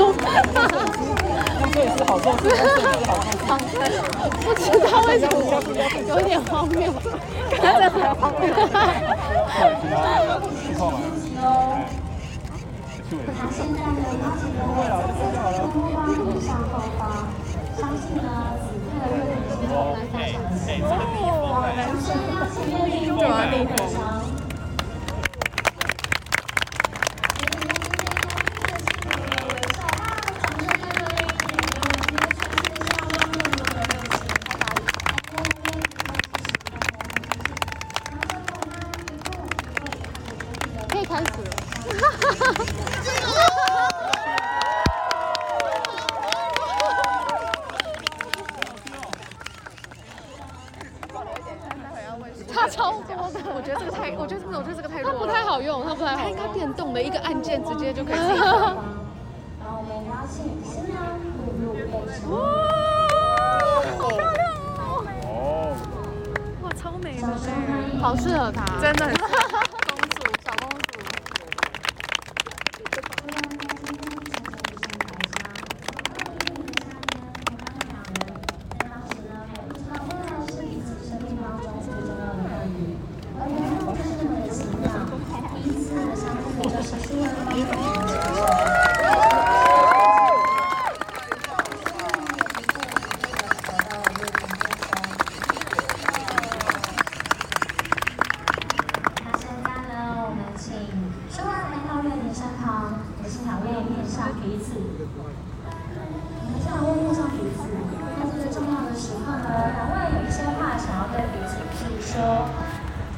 练习中，这也是好受，这也是好受。不知道为什么有点荒谬，看着很荒谬。现在呢，邀请各位在东方路上后方，相信呢，此刻热情心中来分享的时候，掌声邀请热烈的分可以自己然后我们邀请新娘步入备场。好漂亮哦！哦，哇，超美的好适合她。真的很适合公主，小公主。那现在呢，我们请说完来到热点身旁，我们现场为面上彼此。我们现场为面上彼此，在这个重要的时刻呢，两位有一些话想要对彼此诉说。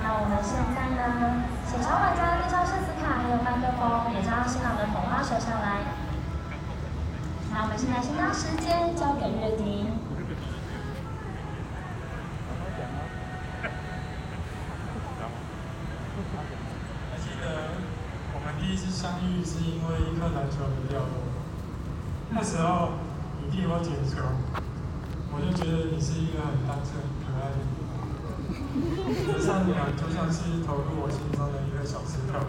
那我们现在呢，请小管家、介绍圣斯卡还有麦克风，也将新郎的捧花手上来。那我们现在先将时间交给乐婷。还记得我们第一次相遇是因为一颗篮球的掉落，那时候你替我捡球，我就觉得你是一个很单纯、可爱的女孩。你的善良就像是投入我心中的一个小石头，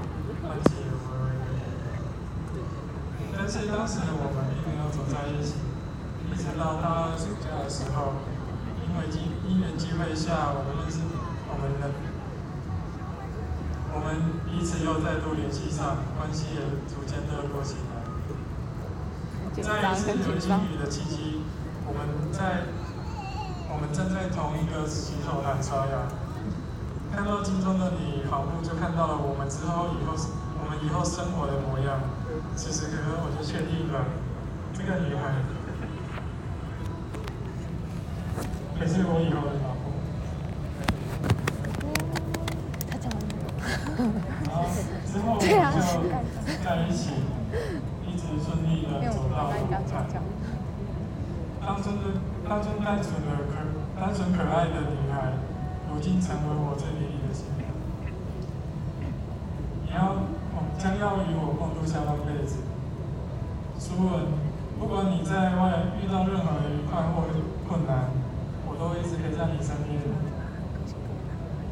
唤起了我的回忆。但是当时我们并没有走在一起，一直到大二暑假的时候，因为机因缘机会下，我们认识我们的。我们彼此又再度联系上，关系也逐渐热络起来。在一次流金雨的契机，我们在我们站在同一个洗手台刷牙，看到镜中的你，仿佛就看到了我们之后以后我们以后生活的模样。此时此刻，我就确定了，这个女孩也是我以后的然后之后我们就在一起，一直顺利的走到了舞台。当初的当初单纯的可单纯可爱的女孩，如今成为我最美丽的新娘。你要，我将要与我共度下半辈子。苏文，不管你在外遇到任何愉快或困难，我都一直陪在你身边。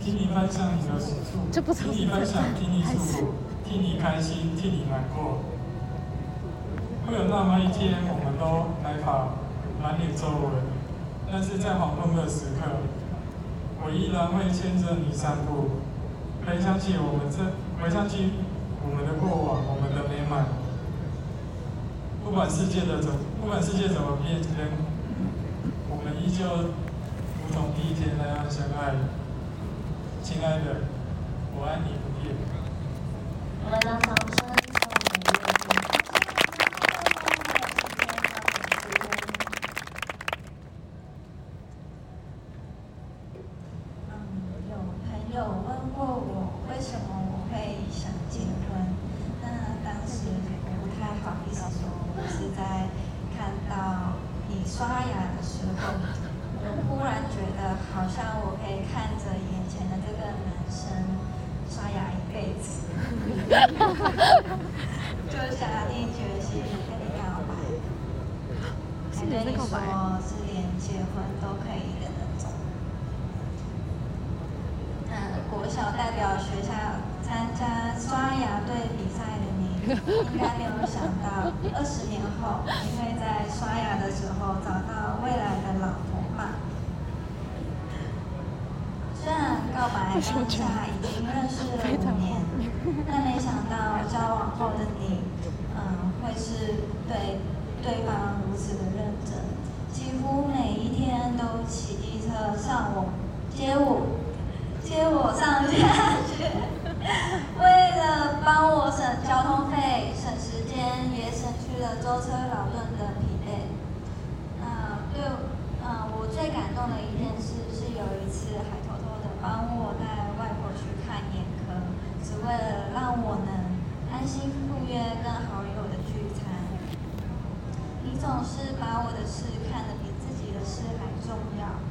听你分享你的喜处，替你分享，听你诉苦，替你开心，替你难过。会有那么一天，我们都白发，满脸皱纹，但是在黄昏的时刻，我依然会牵着你散步，陪回想起我们这，回想起我们的过往，我们的美满。不管世界的怎，不管世界怎么变迁，我们依旧如同第一天那样相爱。亲爱的，我爱你。我们的掌声送给乐听。嗯，有朋友问过我为什么我会想结婚，那当时不太好意思说，我是在看到你刷牙的时候，忽然觉得好像我可以看着眼前的这个男生刷牙一辈子，就下定决心跟你告白，还跟你说是连结婚都可以的那种。那 国小代表学校参加刷牙队比赛的你，应该没有想到，二十年后你会在刷牙的时候找到未来的老婆吧？虽然告白当下已经认识了五年，但没想到交往后的你，嗯，会是对对方如此的认真，几乎每一天都骑机车上我接我。接我上下学，为了帮我省交通费、省时间，也省去了舟车劳顿的疲惫。那对，嗯，我最感动的一件事是有一次还偷偷的帮我带外婆去看眼科，只为了让我能安心赴约跟好友的聚餐。你总是把我的事看得比自己的事还重要，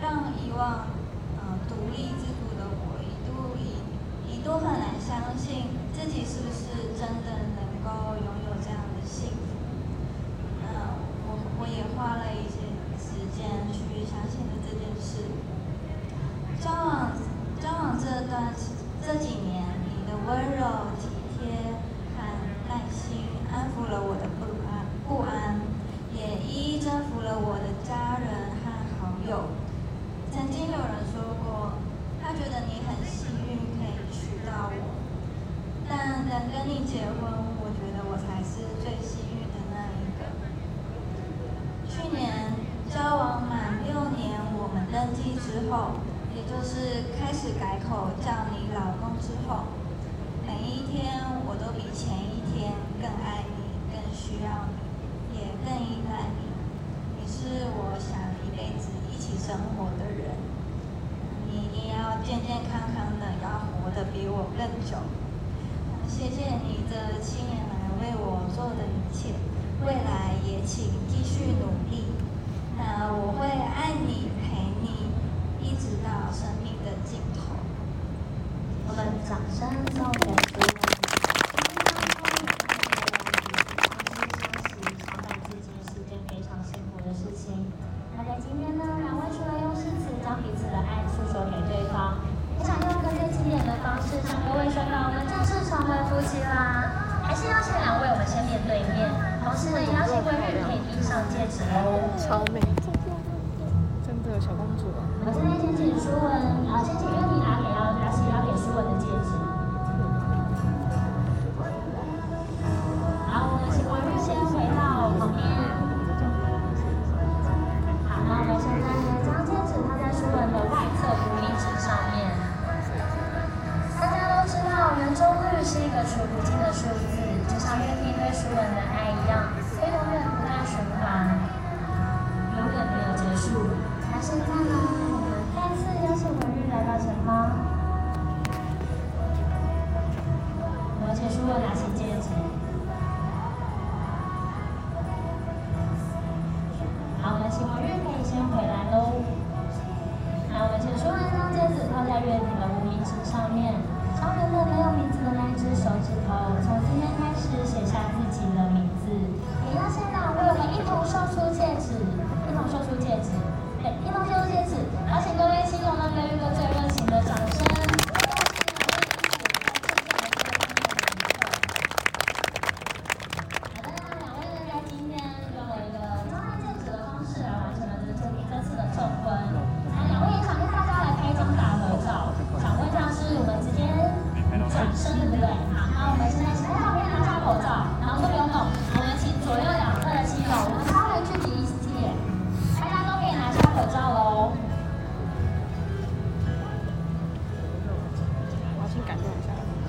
让以往呃。独立自主的我一度一一度很难相信自己是不是真的能够拥有这样的幸福。那我我也花了一些时间去相信了这件事。交往交往这段这几年，你的温柔体贴和耐心安抚了我的不安不安，也一一征服了我的家人和好友。曾经有人说过，他觉得你很幸运可以娶到我，但能跟你结婚，我觉得我才是最幸运的那一个。去年交往满六年，我们登记之后，也就是开始改口叫你老公之后，每一天我都比前一天更爱你，更需要你，也更依赖你。你是我想一辈子一起生活的人。你一定要健健康康的，要活得比我更久。谢谢你这七年来为我做的一切，未来也请继续努力。那我会爱你，陪你，一直到生命的尽头。我们掌声送给主持人。常感自己是件非常幸福的事情。那在今天呢，两位除了用诗词将彼此的爱诉说给对方，也想用更最经典的方式向各位宣告我们正式成为夫妻啦！还是邀请两对面，同时也邀请贵人可以递上戒指哦。超美，真的小公主啊！我好，先请问你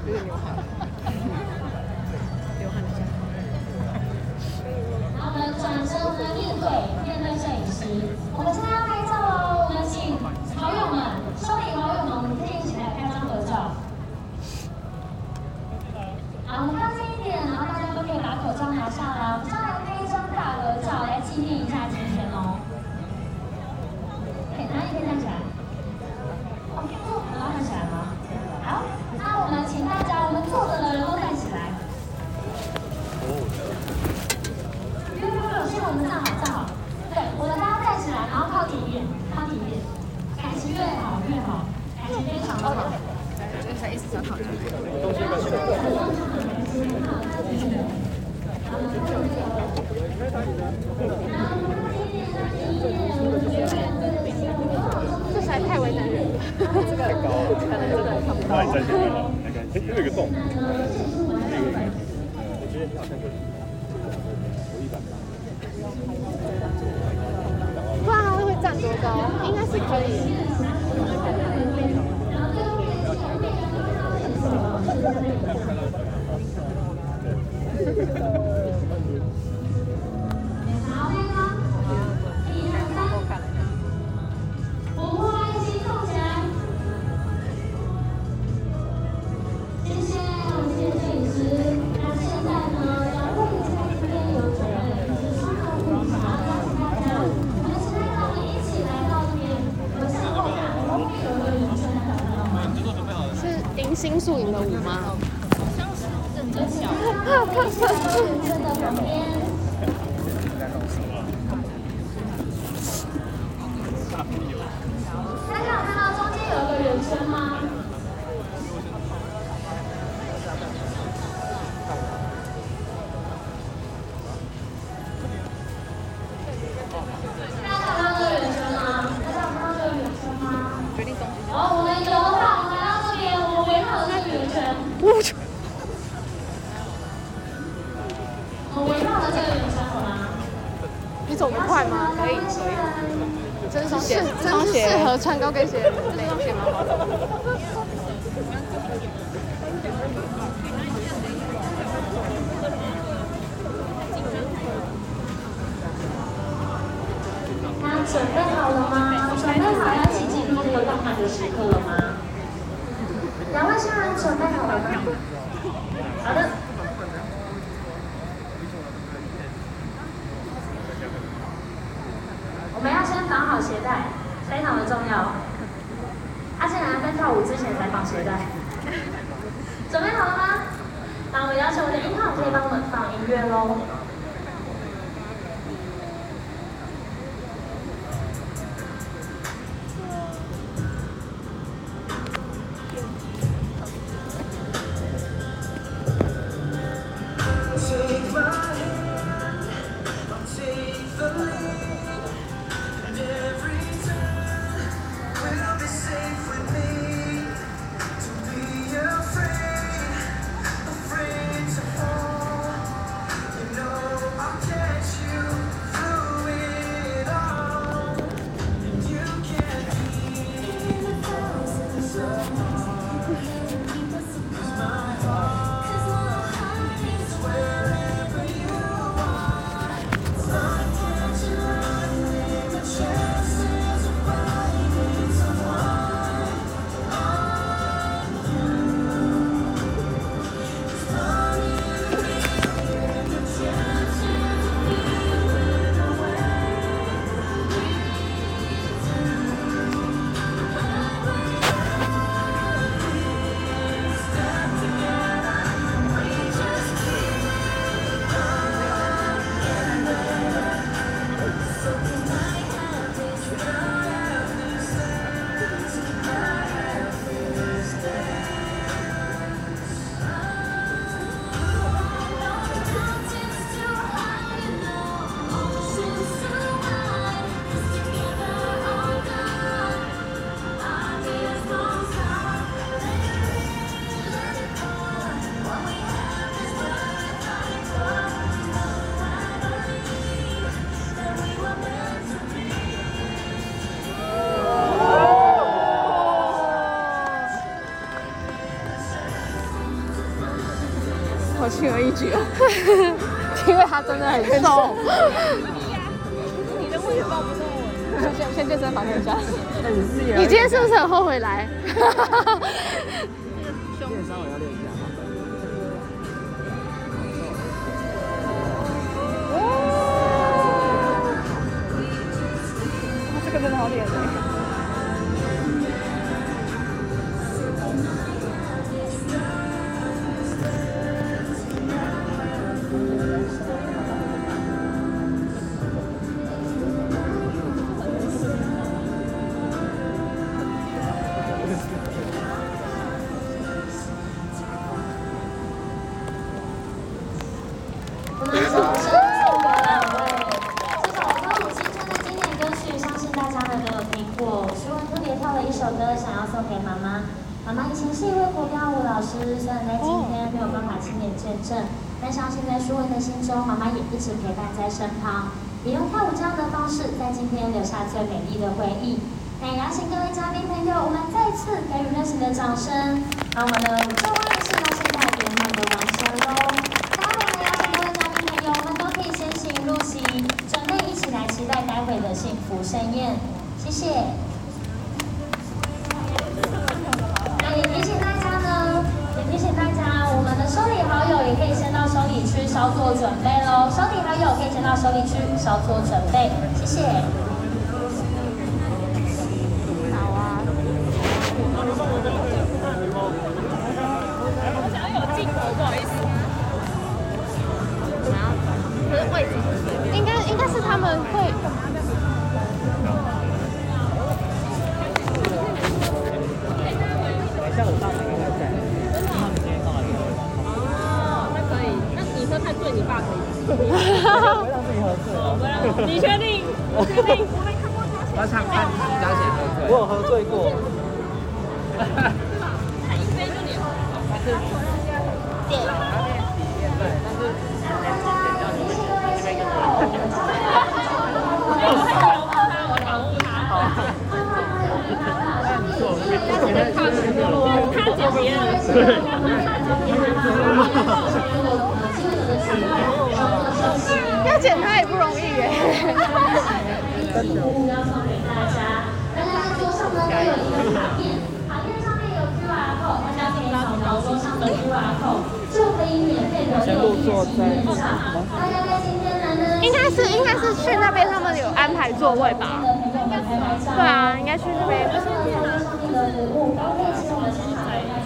有点流汗，流汗一下。然后我们转身，我们面对面对摄影师，我们现在要拍照哦。我们请好友们，收礼好友们，我们可以一起来拍张合照。好，我们靠近一点，然后大家都可以把口罩拿下来，我们就来拍一张大合照，来纪念一下今天哦。可以，大家可以站起来。哦，然后站起来吗？好，那我们请大家，我们坐着的人都站起来。不用不用，现在我们站好站好。对，我们大家站起来，然后靠体面，靠体面，感情越好越好，感情非常的好。就是才一直想考虑。这实在太为难人了，这个可能真的看不到。那你站起来了，来看，哎，有一个洞，我觉得你好像就是不知道他会站多高，应该是可以。新宿营的舞吗？有请大家一起来到圆圈的旁边。大家有看到中间有一个人声吗？我们围绕着这个圆圈好吗？你走得快吗？可以，可以。真是适，真是适合穿高跟鞋。这双鞋蛮好的。那准备好了吗？准备好要一起进入这个浪漫的时刻了吗？两位新人准备好了吗？好的。我们要先绑好鞋带，非常的重要。阿信来在跳舞之前才绑鞋带。准备好了吗？那我们邀请我的音号可以帮我们放音乐喽。因为他真的很瘦。你的位置抱不动我。先先健身房看一下。那你是也你今天是不是很后悔来？健身我要练一下。这个真的好脸我们掌声送给两位。这首歌舞青春的经典歌曲，相信大家呢都有听过。徐文特别挑了一首歌，想要送给妈妈。妈妈以前是一位国标舞老师，虽然在今天没有办法亲眼见证，但相信在舒文的心中，妈妈也一直陪伴在身旁，也用跳舞这样的方式，在今天留下最美丽的回忆。那也邀请各位嘉宾朋友，我们再次给予热情的掌声，让我们的幸福盛宴。谢谢。那也提醒大家呢，也提醒大家，我们的收礼好友也可以先到收礼区稍作准备喽。收礼好友可以先到收礼区稍作准备，谢谢。下午大应该还在。他们今天刚来给我。那可以，那你喝太醉，你爸可以。我会让自己喝醉哦。你确定？确定？我没看过他。我想看你家姐喝醉。我有喝醉过。别人。要剪它也不容易耶。礼物要送给大家，大家在桌上呢都有一个卡片，卡片上面有 QR code，大家可以扫描桌上的 QR code，就可以免费的有一个纪念场。大家在今天呢，应该是应该是去那边他们有安排座位吧？对啊，应该去那边。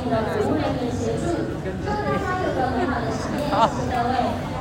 的礼物都可以请我们现场的嘉宾的服务人员协助，祝大家有个美好的新年，谢谢各位。